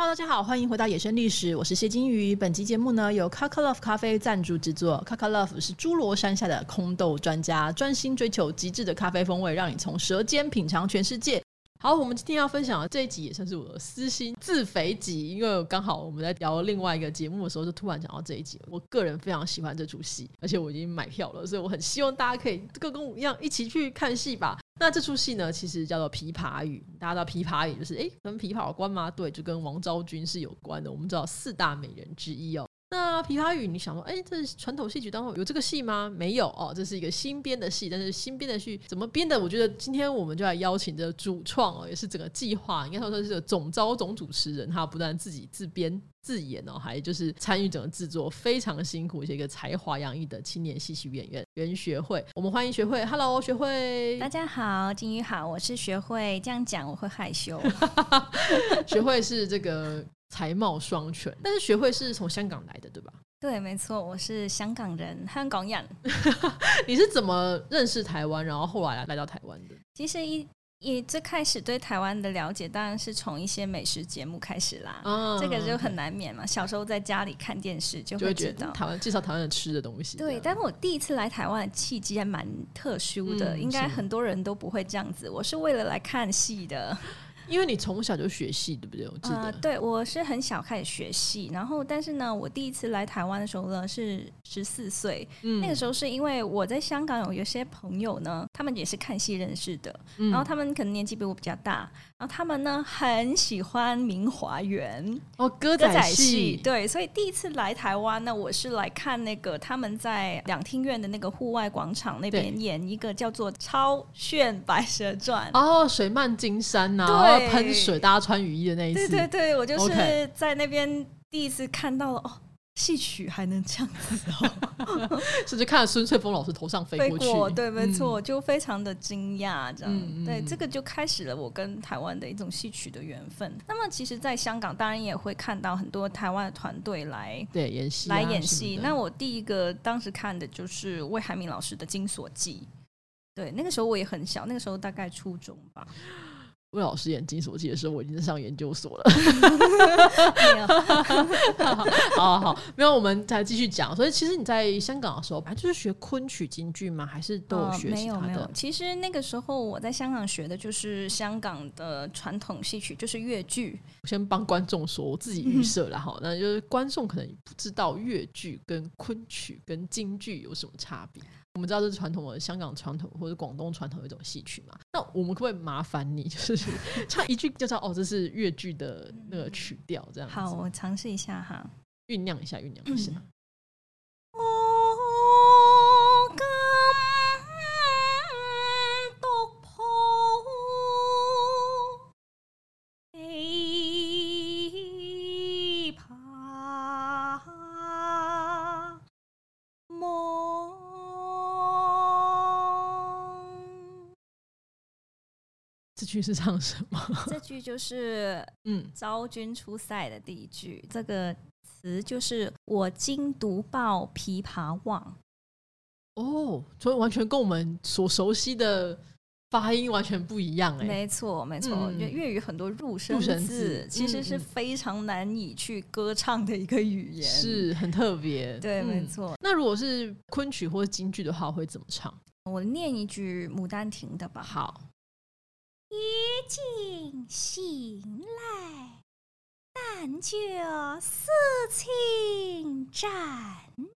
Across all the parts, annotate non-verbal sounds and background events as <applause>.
哈大家好，欢迎回到野生历史，我是谢金鱼。本集节目呢由 Kakalove 咖啡赞助制作。Kakalove 是侏罗山下的空豆专家，专心追求极致的咖啡风味，让你从舌尖品尝全世界。好，我们今天要分享的这一集也算是我的私心自肥集，因为刚好我们在聊另外一个节目的时候，就突然讲到这一集。我个人非常喜欢这出戏，而且我已经买票了，所以我很希望大家可以跟跟我一样一起去看戏吧。那这出戏呢，其实叫做《琵琶语》，大家知道琵琶语就是诶，跟琵琶有关吗？对，就跟王昭君是有关的。我们知道四大美人之一哦。那《琵琶语》，你想说，哎，这是传统戏曲当中有这个戏吗？没有哦，这是一个新编的戏。但是新编的戏怎么编的？我觉得今天我们就来邀请的主创哦，也是整个计划，应该说说是个总招总主持人，他不但自己自编自演哦，还就是参与整个制作，非常辛苦，是一个才华洋溢的青年戏曲演员袁学慧。我们欢迎学慧，Hello，学慧，大家好，金鱼好，我是学慧。这样讲我会害羞。<laughs> 学慧是这个。才貌双全，但是学会是从香港来的，对吧？对，没错，我是香港人，香港人。<laughs> 你是怎么认识台湾，然后后来来到台湾的？其实一一最开始对台湾的了解，当然是从一些美食节目开始啦。啊，这个就很难免嘛。小时候在家里看电视，就会知道会台湾介绍台湾的吃的东西。对，但是我第一次来台湾的契机还蛮特殊的，嗯、应该很多人都不会这样子。我是为了来看戏的。因为你从小就学戏，对不对？我记得，呃、对，我是很小开始学戏，然后但是呢，我第一次来台湾的时候呢是十四岁，嗯、那个时候是因为我在香港有有些朋友呢，他们也是看戏认识的，嗯、然后他们可能年纪比我比较大，然后他们呢很喜欢明华园哦，歌仔戏，对，所以第一次来台湾呢，我是来看那个他们在两厅院的那个户外广场那边演一个叫做《超炫白蛇传》哦，水漫金山呐、啊，对。喷水，大家穿雨衣的那一次。对对对，我就是在那边第一次看到了哦，戏曲还能这样子哦，<laughs> 甚至看了孙翠峰老师头上飞过去。过对，没错，嗯、就非常的惊讶，这样。嗯、对，这个就开始了我跟台湾的一种戏曲的缘分。那么，其实，在香港当然也会看到很多台湾的团队来对演戏、啊、来演戏。那我第一个当时看的就是魏海敏老师的《金锁记》。对，那个时候我也很小，那个时候大概初中吧。魏老师演《金锁记》的时候，我已经在上研究所了。<laughs> 没有，好好好，没有，我们再继续讲。所以，其实你在香港的时候，还就是学昆曲、京剧吗？还是都有学习、呃？没有，没有。其实那个时候我在香港学的就是香港的传统戏曲，就是粤剧。我先帮观众说，我自己预设了哈，那就是观众可能不知道粤剧跟昆曲跟京剧有什么差别。我们知道这是传统的香港传统或者广东传统的一种戏曲嘛？那我们可不可以麻烦你，就是唱一句就知道哦，这是粤剧的那个曲调这样子？好，我尝试一下哈，酝酿一下，酝酿一下。我这句是唱什么？<laughs> 这句就是 <laughs> 嗯，昭君出塞的第一句。嗯、这个词就是“我今独抱琵琶望”。哦，所以完全跟我们所熟悉的发音完全不一样哎。没错，没错，粤语很多入声字，字其实是非常难以去歌唱的一个语言，是很特别。对，嗯、没错。那如果是昆曲或者京剧的话，会怎么唱？我念一句《牡丹亭》的吧。好。已经醒来，但觉思情辗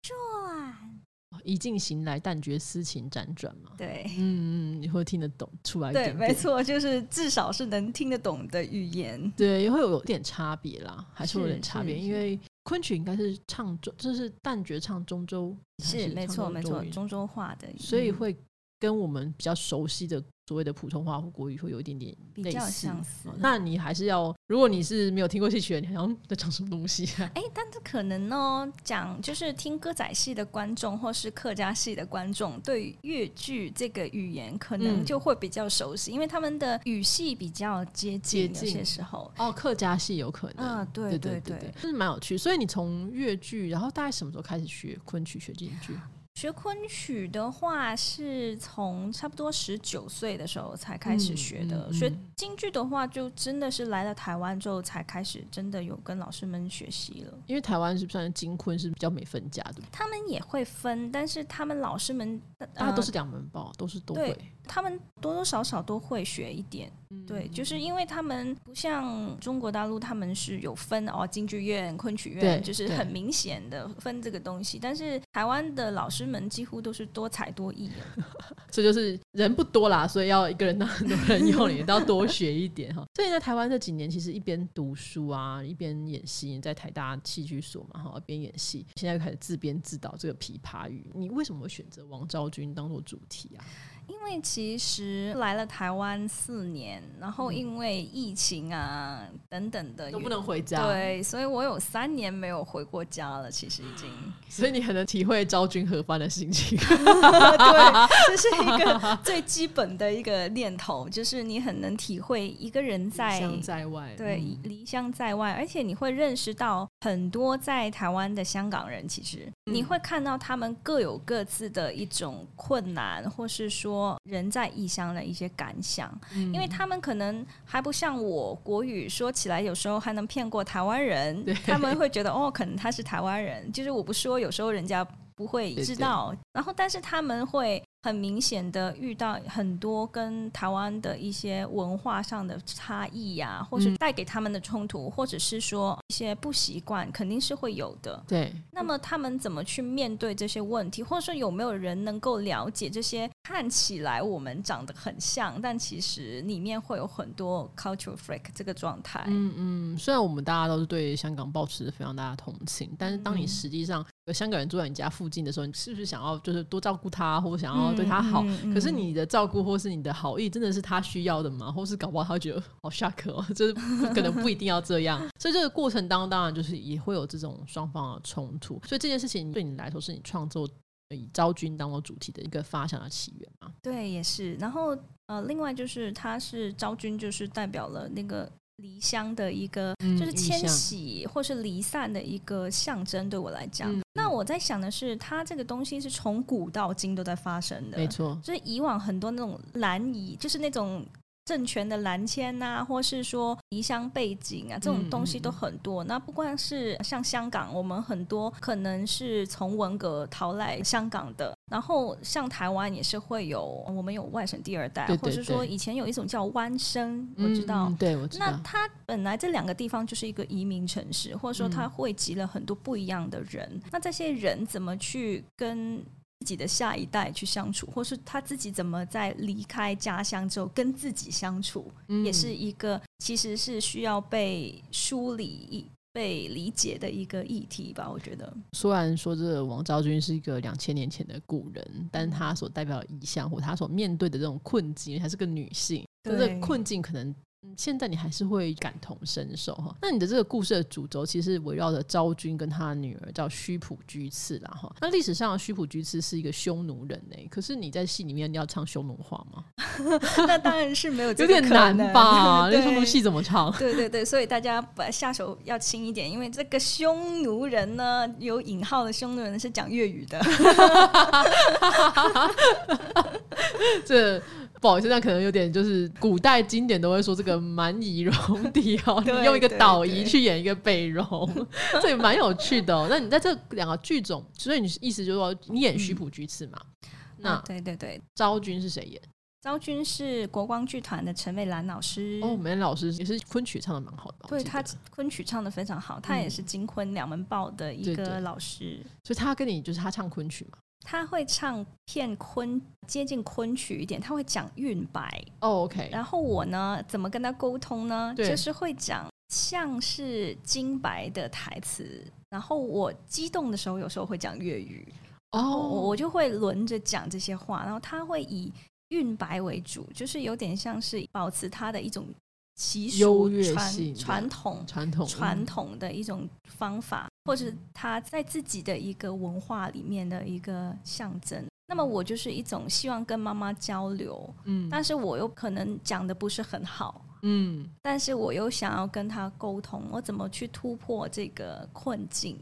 转。已经醒来，但觉思情辗转嘛。对，嗯嗯，你会听得懂出来点点？对，没错，就是至少是能听得懂的语言。对，也会有点差别啦，还是有点差别。因为昆曲应该是唱中，就是旦角唱中州，是没错没错，中州话的，所以会跟我们比较熟悉的。所谓的普通话或国语会有一点点类似，比较相似。那你还是要，如果你是没有听过戏曲的，你好像在讲什么东西啊？哎，但是可能呢，讲就是听歌仔戏的观众或是客家戏的观众，对粤剧这个语言可能就会比较熟悉，嗯、因为他们的语系比较接近。有些时候哦，客家戏有可能啊，对对对，就是蛮有趣。所以你从粤剧，然后大概什么时候开始学昆曲、学京剧？学昆曲的话，是从差不多十九岁的时候才开始学的。嗯嗯、学京剧的话，就真的是来了台湾之后才开始真的有跟老师们学习了。因为台湾是不是京昆是比较没分家的？他们也会分，但是他们老师们大家都是两门报，呃、都是都会。他们多多少少都会学一点，嗯、对，就是因为他们不像中国大陆，他们是有分哦，京剧院、昆曲院，就是很明显的分这个东西。但是台湾的老师们几乎都是多才多艺的，<laughs> 这就是人不多啦，所以要一个人当很多人用，你都要多学一点哈。<laughs> 所以在台湾这几年，其实一边读书啊，一边演戏，在台大戏剧所嘛哈，一边演戏，现在开始自编自导这个《琵琶语》，你为什么会选择王昭君当做主题啊？因为其实来了台湾四年，然后因为疫情啊、嗯、等等的都不能回家，对，所以我有三年没有回过家了。其实已经，<laughs> 所以你很能体会昭君何番的心情。<laughs> 对，这是一个 <laughs> 最基本的一个念头，就是你很能体会一个人在在外，对，离乡在外，而且你会认识到很多在台湾的香港人。其实你会看到他们各有各自的一种困难，或是说。人在异乡的一些感想，嗯、因为他们可能还不像我国语说起来，有时候还能骗过台湾人，他们会觉得哦，可能他是台湾人，就是我不说，有时候人家不会知道，对对，然后但是他们会。很明显的遇到很多跟台湾的一些文化上的差异呀、啊，或是带给他们的冲突，嗯、或者是说一些不习惯，肯定是会有的。对。那么他们怎么去面对这些问题，或者说有没有人能够了解这些看起来我们长得很像，但其实里面会有很多 cultural freak 这个状态？嗯嗯。虽然我们大家都是对香港保持非常大的同情，但是当你实际上有香港人住在你家附近的时候，你是不是想要就是多照顾他，或者想要？对他好，嗯嗯、可是你的照顾或是你的好意，真的是他需要的吗？或是搞不好他会觉得好 shock 哦，就是可能不一定要这样。所以这个过程当中，当然就是也会有这种双方的冲突。所以这件事情对你来说，是你创作以昭君当做主题的一个发想的起源吗？对，也是。然后呃，另外就是他是昭君，就是代表了那个。离乡的一个，就是迁徙或是离散的一个象征，对我来讲。嗯、那我在想的是，它这个东西是从古到今都在发生的，没错。就是以往很多那种蓝移，就是那种。政权的蓝迁呐、啊，或是说离乡背景啊，这种东西都很多。嗯、那不光是像香港，我们很多可能是从文革逃来香港的，然后像台湾也是会有，我们有外省第二代，对对对，或是说以前有一种叫湾生，我知道，嗯、对，我知道。那它本来这两个地方就是一个移民城市，或者说它汇集了很多不一样的人。嗯、那这些人怎么去跟自己的下一代去相处，或是他自己怎么在离开家乡之后跟自己相处，嗯、也是一个其实是需要被梳理、被理解的一个议题吧。我觉得，虽然说这个王昭君是一个两千年前的古人，但她所代表的意象或她所面对的这种困境，还是个女性，对这个困境可能。现在你还是会感同身受哈。那你的这个故事的主轴其实围绕着昭君跟她的女儿叫须卜居次啦哈。那历史上的须卜居次是一个匈奴人呢，可是你在戏里面你要唱匈奴话吗？<laughs> 那当然是没有，<laughs> 有点难吧？那匈奴戏怎么唱？<laughs> 对对对，所以大家把下手要轻一点，因为这个匈奴人呢，有引号的匈奴人是讲粤语的。这。不好意思，那可能有点就是古代经典都会说这个蛮夷戎狄哦，<laughs> 你用一个倒夷去演一个北戎，<laughs> 这也蛮有趣的哦。那你在这两个剧种，所以你意思就是说你演徐普居次嘛？嗯、那对对对，昭君是谁演？昭君是国光剧团的陈美兰老师哦，美兰老师也是昆曲唱的蛮好的，对他昆曲唱的非常好，他也是金昆两门报的一个老师，对对，所以她跟你就是他唱昆曲嘛。他会唱片昆，接近昆曲一点，他会讲韵白。哦，OK。然后我呢，怎么跟他沟通呢？就是会讲像是金白的台词。然后我激动的时候，有时候会讲粤语。哦，我就会轮着讲这些话。然后他会以韵白为主，就是有点像是保持他的一种。习俗传传统传统传统的一种方法，或者他在自己的一个文化里面的一个象征。那么我就是一种希望跟妈妈交流，嗯，但是我又可能讲的不是很好，嗯，但是我又想要跟他沟通，我怎么去突破这个困境？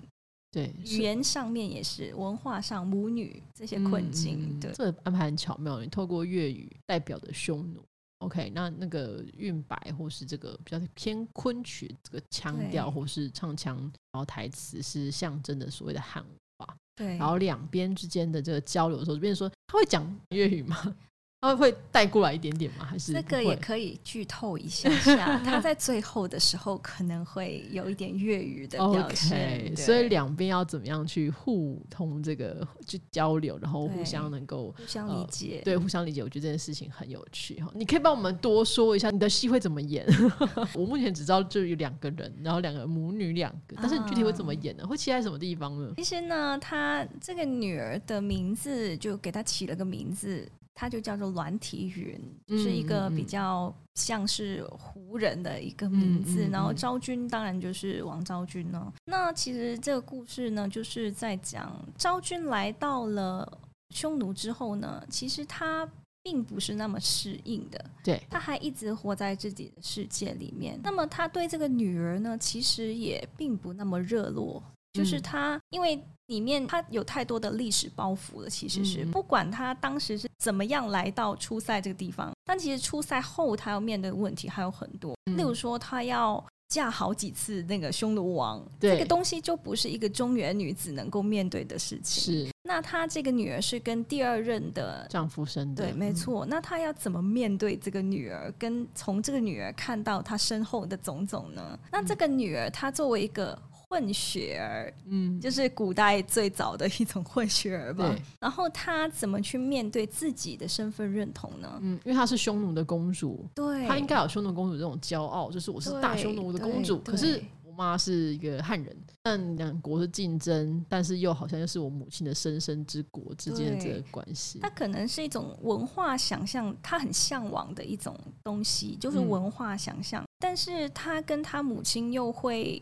对，语言上面也是，文化上母女这些困境，嗯、对，这个安排很巧妙。你透过粤语代表的匈奴，OK，那那个韵白或是这个比较偏昆曲这个腔调或是唱腔，然后台词是象征的所谓的汉话，对，然后两边之间的这个交流的时候，就变成说他会讲粤语吗？他会带过来一点点吗？还是这个也可以剧透一下下？他在最后的时候可能会有一点粤语的表现，okay, 所以两边要怎么样去互通这个去交流，然后互相能够互相理解、呃，对，互相理解。我觉得这件事情很有趣哈。你可以帮我们多说一下你的戏会怎么演？<laughs> 我目前只知道就有两个人，然后两个母女两个，但是你具体会怎么演呢？会期待什么地方呢？其实呢，他这个女儿的名字就给她起了个名字。他就叫做栾体云，就是一个比较像是胡人的一个名字。嗯嗯嗯、然后昭君当然就是王昭君呢。那其实这个故事呢，就是在讲昭君来到了匈奴之后呢，其实她并不是那么适应的。对，她还一直活在自己的世界里面。那么她对这个女儿呢，其实也并不那么热络。就是她，因为里面她有太多的历史包袱了。其实是不管她当时是怎么样来到初塞这个地方，但其实初塞后她要面对的问题还有很多。例如说，她要嫁好几次那个匈奴王，这个东西就不是一个中原女子能够面对的事情。是。那她这个女儿是跟第二任的丈夫生的，对，没错。那她要怎么面对这个女儿，跟从这个女儿看到她身后的种种呢？那这个女儿她作为一个。混血儿，嗯，就是古代最早的一种混血儿吧。对。然后她怎么去面对自己的身份认同呢？嗯，因为她是匈奴的公主，对，她应该有匈奴公主这种骄傲，就是我是大匈奴的公主。可是我妈是一个汉人，但两国是竞争，但是又好像又是我母亲的生身之国之间的这个关系。它可能是一种文化想象，她很向往的一种东西，就是文化想象。嗯。但是她跟她母亲又会。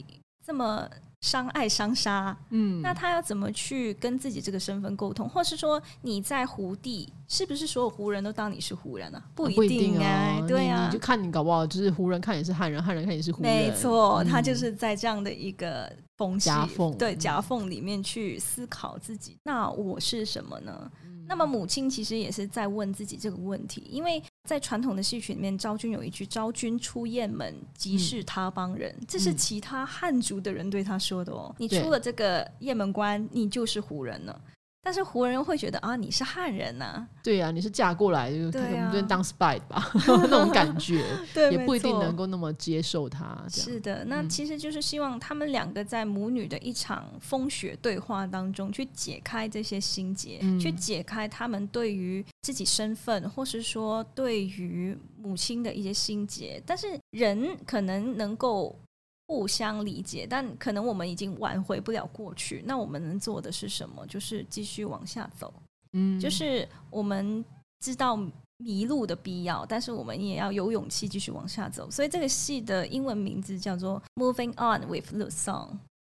这么伤爱伤杀，嗯，那他要怎么去跟自己这个身份沟通？或是说你在胡地，是不是所有胡人都当你是胡人啊？不一定啊，对啊，你就看你搞不好就是胡人看你是汉人，汉人看你是胡人，没错，他就是在这样的一个缝隙，夹缝，对，夹缝里面去思考自己。那我是什么呢？那么母亲其实也是在问自己这个问题，因为在传统的戏曲里面，昭君有一句“昭君出雁门，即是他邦人”，嗯，这是其他汉族的人对他说的哦。嗯，你出了这个雁门关，你就是胡人了。但是湖人会觉得啊，你是汉人呐、啊，对呀、啊，你是嫁过来就可能就当 spy 吧，<laughs> 那种感觉，对，也不一定能够那么接受他。是的，那其实就是希望他们两个在母女的一场风雪对话当中，去解开这些心结，嗯、去解开他们对于自己身份，或是说对于母亲的一些心结。但是人可能能够。互相理解，但可能我们已经挽回不了过去。那我们能做的是什么？就是继续往下走。嗯，就是我们知道迷路的必要，但是我们也要有勇气继续往下走。所以这个戏的英文名字叫做《Moving On with the Song》。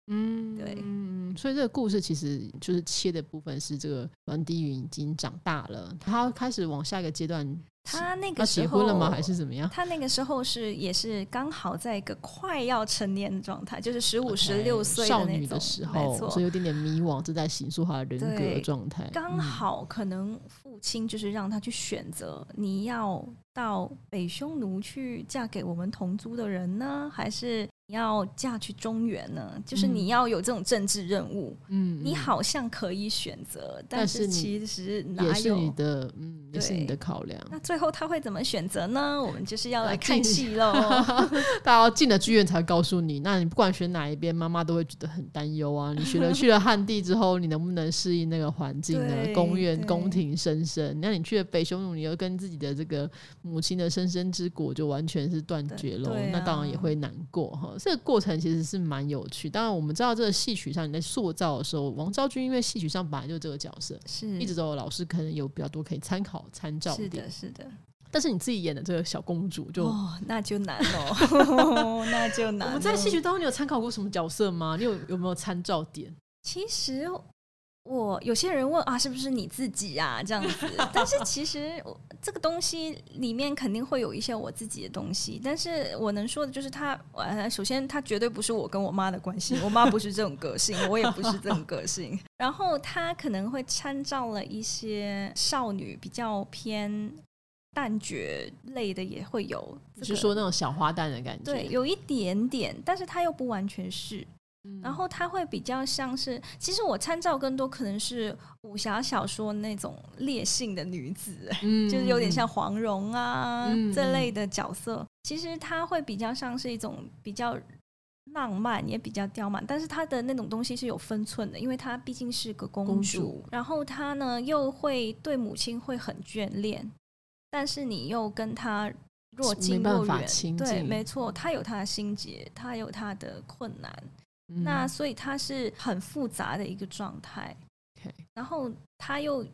嗯，对，嗯，所以这个故事其实就是切的部分是这个栾体允已经长大了，他开始往下一个阶段。他那个时候结婚了吗？还是怎么样？他那个时候是也是刚好在一个快要成年的状态，就是十五、十六岁少女的时候，所以有点点迷惘，正在形塑他的人格状态。刚好可能父亲就是让他去选择，你要到北匈奴去嫁给我们同族的人呢，还是？你要嫁去中原呢，就是你要有这种政治任务。嗯，你好像可以选择，但是其实哪有也是你的，嗯，也是你的考量。那最后他会怎么选择呢？我们就是要来看戏喽。<laughs> 大家进了剧院才告诉你。那你不管选哪一边，妈妈都会觉得很担忧啊。你学了 <laughs> 去了汉地之后，你能不能适应那个环境呢？宫园、宫廷、深深。那你去了北匈奴，你又跟自己的这个母亲的生身之果就完全是断绝了。那当然也会难过哈。这个过程其实是蛮有趣。当然，我们知道这个戏曲上你在塑造的时候，王昭君因为戏曲上本来就这个角色，是一直都有老师可能有比较多可以参考参照。是的，是的。但是你自己演的这个小公主就哦，那就难哦，<laughs> 那就难。我们在戏曲当中，你有参考过什么角色吗？你有有没有参照点？其实我有些人问啊，是不是你自己啊？这样子，但是其实这个东西里面肯定会有一些我自己的东西。但是我能说的就是他，呃，首先他绝对不是我跟我妈的关系，我妈不是这种个性，我也不是这种个性。<laughs> 然后他可能会参照了一些少女比较偏旦角类的，也会有，这个，就是说那种小花旦的感觉，对，有一点点，但是他又不完全是。然后她会比较像是，其实我参照更多可能是武侠小说那种烈性的女子，<laughs> 嗯、就是有点像黄蓉啊、嗯、这类的角色。其实她会比较像是一种比较浪漫，也比较刁蛮，但是她的那种东西是有分寸的，因为她毕竟是个公主。公主然后她呢又会对母亲会很眷恋，但是你又跟她若近若远，对，没错，他有他的心结，他有他的困难。那所以他是很复杂的一个状态，Okay. 然后他又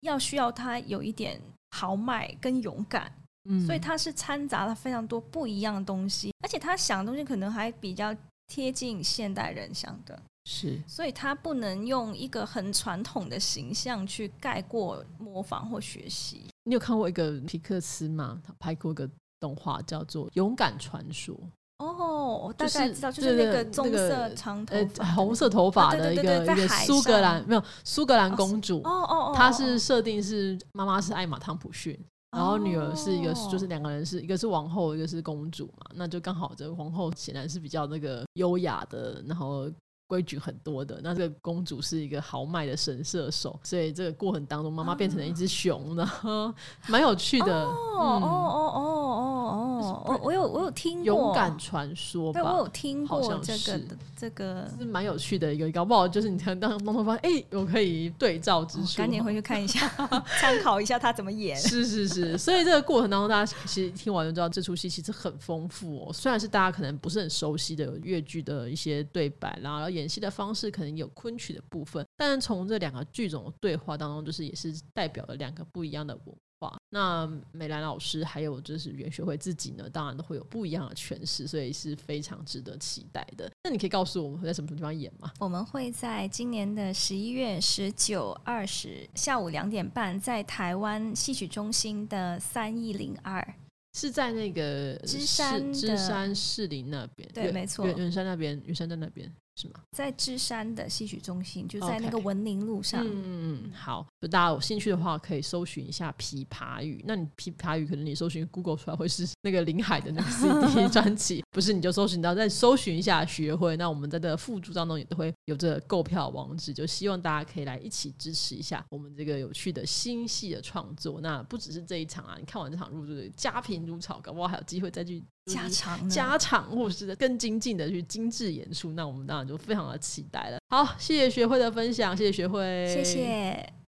要需要他有一点豪迈跟勇敢，嗯，所以他是掺杂了非常多不一样的东西，而且他想的东西可能还比较贴近现代人想的，是，所以他不能用一个很传统的形象去盖过模仿或学习。你有看过一个皮克斯吗？他拍过一个动画叫做《勇敢传说》。哦，我大概知道，就是那个棕色长头发、红色头发的一个一个苏格兰没有苏格兰公主。哦哦哦，她是设定是妈妈是艾玛汤普逊，然后女儿是一个，就是两个人是一个是王后，一个是公主嘛。那就刚好这个皇后显然是比较那个优雅的，然后。规矩很多的，那这个公主是一个豪迈的神射手，所以这个过程当中，妈妈变成了一只熊然后，<laughs> 蛮有趣的。哦哦哦哦哦哦，我有我有听过勇敢传说，对我有听过这个这个是蛮有趣的一个，搞不好就是你看当当头发现，哎，我可以对照之处，赶紧回去看一下，<laughs> 参考一下他怎么演。<laughs> 是是是，所以这个过程当中，大家其实听完就知道，这出戏其实很丰富哦。虽然是大家可能不是很熟悉的粤剧的一些对白啦，然后。演戏的方式可能有昆曲的部分，但是从这两个剧种的对话当中，就是也是代表了两个不一样的文化。那美兰老师还有就是袁学会自己呢，当然都会有不一样的诠释，所以是非常值得期待的。那你可以告诉我们会在什么地方演吗？我们会在今年的十一月十九、二十下午两点半，在台湾戏曲中心的三一零二。是在那个芝山芝山士林那边，对，没错，远山那边，圆山在那边。是吗？在芝山的戏曲中心，就在那个文宁路上。Okay. 嗯嗯，好，就大家有兴趣的话，可以搜寻一下《琵琶语》。那你《琵琶语》可能你搜寻 Google 出来会是那个林海的那个 <laughs> CD 专辑，<laughs> 不是？你就搜寻到再搜寻一下学会。那我们在这个附注当中也都会有这个购票网址，就希望大家可以来一起支持一下我们这个有趣的新戏的创作。那不只是这一场啊，你看完这场入住的家贫如潮，搞不好还有机会再去。加长加长，或是更精进的去精致演出，那我们当然就非常的期待了。好，谢谢学会的分享，谢谢学会，谢谢。